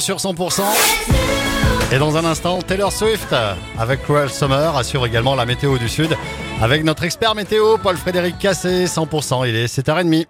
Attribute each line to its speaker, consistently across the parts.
Speaker 1: sur 100%. Et dans un instant, Taylor Swift avec Cruel Summer assure également la météo du Sud avec notre expert météo Paul-Frédéric Cassé, 100%. Il est 7h30.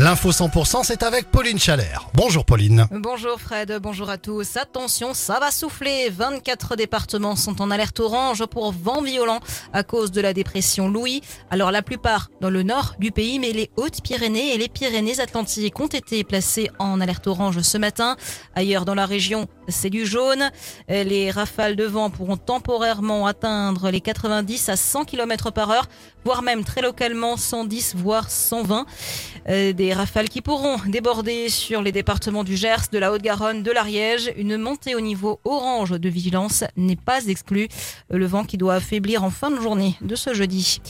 Speaker 1: L'info 100%, c'est avec Pauline Chalère. Bonjour Pauline.
Speaker 2: Bonjour Fred, bonjour à tous. Attention, ça va souffler. 24 départements sont en alerte orange pour vent violent à cause de la dépression Louis. Alors la plupart dans le nord du pays, mais les Hautes-Pyrénées et les Pyrénées-Atlantiques ont été placés en alerte orange ce matin. Ailleurs dans la région, c'est du jaune. Les rafales de vent pourront temporairement atteindre les 90 à 100 km par heure, voire même très localement 110 voire 120. Euh, des rafales qui pourront déborder sur les départements du Gers, de la Haute-Garonne, de l'Ariège. Une montée au niveau orange de vigilance n'est pas exclue. Le vent qui doit affaiblir en fin de journée de ce jeudi.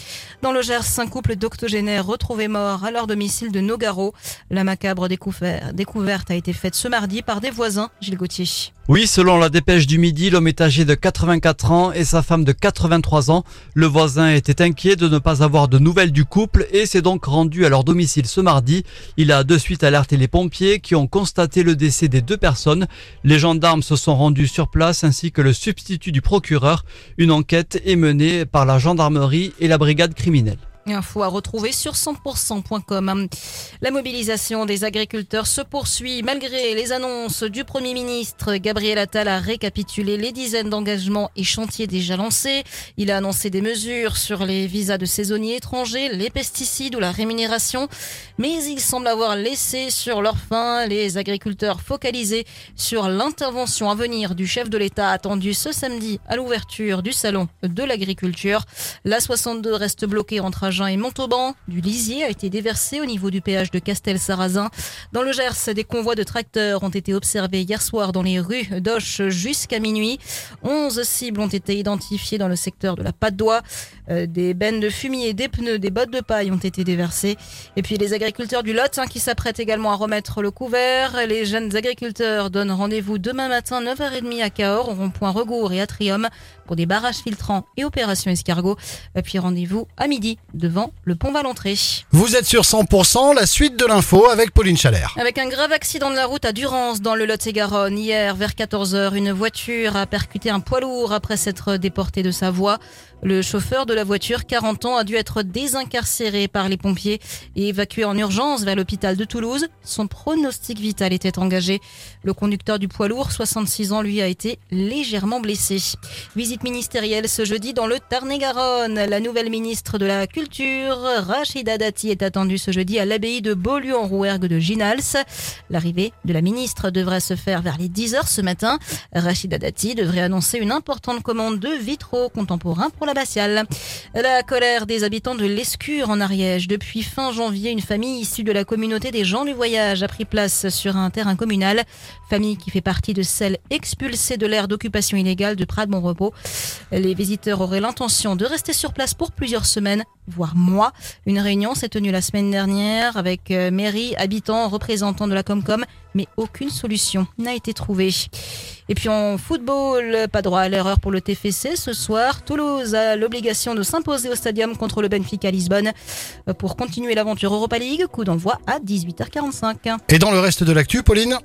Speaker 2: Dans le Gers, un couple d'octogénaires retrouvé mort à leur domicile de Nogaro. La macabre découverte a été faite ce mardi par des voisins, Gilles Gauthier.
Speaker 3: Oui, selon la dépêche du midi, l'homme est âgé de 84 ans et sa femme de 83 ans. Le voisin était inquiet de ne pas avoir de nouvelles du couple et s'est donc rendu à leur domicile ce mardi. Il a de suite alerté les pompiers qui ont constaté le décès des deux personnes. Les gendarmes se sont rendus sur place ainsi que le substitut du procureur. Une enquête est menée par la gendarmerie et la brigade criminelle.
Speaker 2: Info à retrouver sur 100%.com. La mobilisation des agriculteurs se poursuit malgré les annonces du Premier ministre. Gabriel Attal a récapitulé les dizaines d'engagements et chantiers déjà lancés. Il a annoncé des mesures sur les visas de saisonniers étrangers, les pesticides ou la rémunération. Mais il semble avoir laissé sur leur fin les agriculteurs focalisés sur l'intervention à venir du chef de l'État attendu ce samedi à l'ouverture du salon de l'agriculture. La 62 reste bloquée entre Agen et Montauban. Du lisier a été déversé au niveau du péage de Castel-Sarrazin. Dans le Gers, des convois de tracteurs ont été observés hier soir dans les rues d'Auch jusqu'à minuit. 11 cibles ont été identifiées dans le secteur de la Patte d'Oie. Euh, des bennes de fumier, des pneus, des bottes de paille ont été déversées. Et puis les agriculteurs du Lot hein, qui s'apprêtent également à remettre le couvert. Les jeunes agriculteurs donnent rendez-vous demain matin 9h30 à Cahors, au rond-point Regour et Atrium pour des barrages filtrants et opérations escargot. Puis rendez-vous à midi devant le pont Valentré.
Speaker 1: Vous êtes sur 100%, la suite de l'info avec Pauline Chalère.
Speaker 2: Avec un grave accident de la route à Durance dans le Lot-et-Garonne. Hier, vers 14h, une voiture a percuté un poids lourd après s'être déporté de sa voie. Le chauffeur de la voiture, 40 ans, a dû être désincarcéré par les pompiers et évacué en urgence vers l'hôpital de Toulouse. Son pronostic vital était engagé. Le conducteur du poids lourd, 66 ans, lui, a été légèrement blessé. Visite ministérielle ce jeudi dans le Tarn-et-Garonne. La nouvelle ministre de la Culture, Rachida Dati, est attendue ce jeudi à l'abbaye de Beaulieu en Rouergue de Ginals. L'arrivée de la ministre devrait se faire vers les 10 heures ce matin. Rachida Dati devrait annoncer une importante commande de vitraux contemporains pour la la colère des habitants de l'Escure en Ariège. Depuis fin janvier, une famille issue de la communauté des gens du voyage a pris place sur un terrain communal. Famille qui fait partie de celles expulsées de l'aire d'occupation illégale de Prades-Mon-Repos. Les visiteurs auraient l'intention de rester sur place pour plusieurs semaines, voire mois. Une réunion s'est tenue la semaine dernière avec euh, mairie, habitants, représentants de la Comcom, mais aucune solution n'a été trouvée. Et puis en football, pas droit à l'erreur pour le TFC ce soir. Toulouse a l'obligation de s'imposer au stadium contre le Benfica Lisbonne pour continuer l'aventure Europa League. Coup d'envoi à 18h45.
Speaker 1: Et dans le reste de l'actu, Pauline?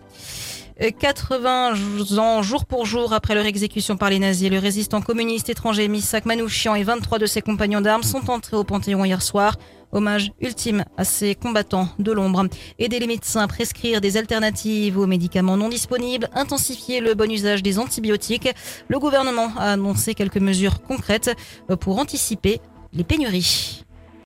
Speaker 2: 80 ans jour pour jour après leur exécution par les nazis, le résistant communiste étranger Misak Manouchian et 23 de ses compagnons d'armes sont entrés au Panthéon hier soir. Hommage ultime à ces combattants de l'ombre. Aider les médecins à prescrire des alternatives aux médicaments non disponibles, intensifier le bon usage des antibiotiques. Le gouvernement a annoncé quelques mesures concrètes pour anticiper les pénuries.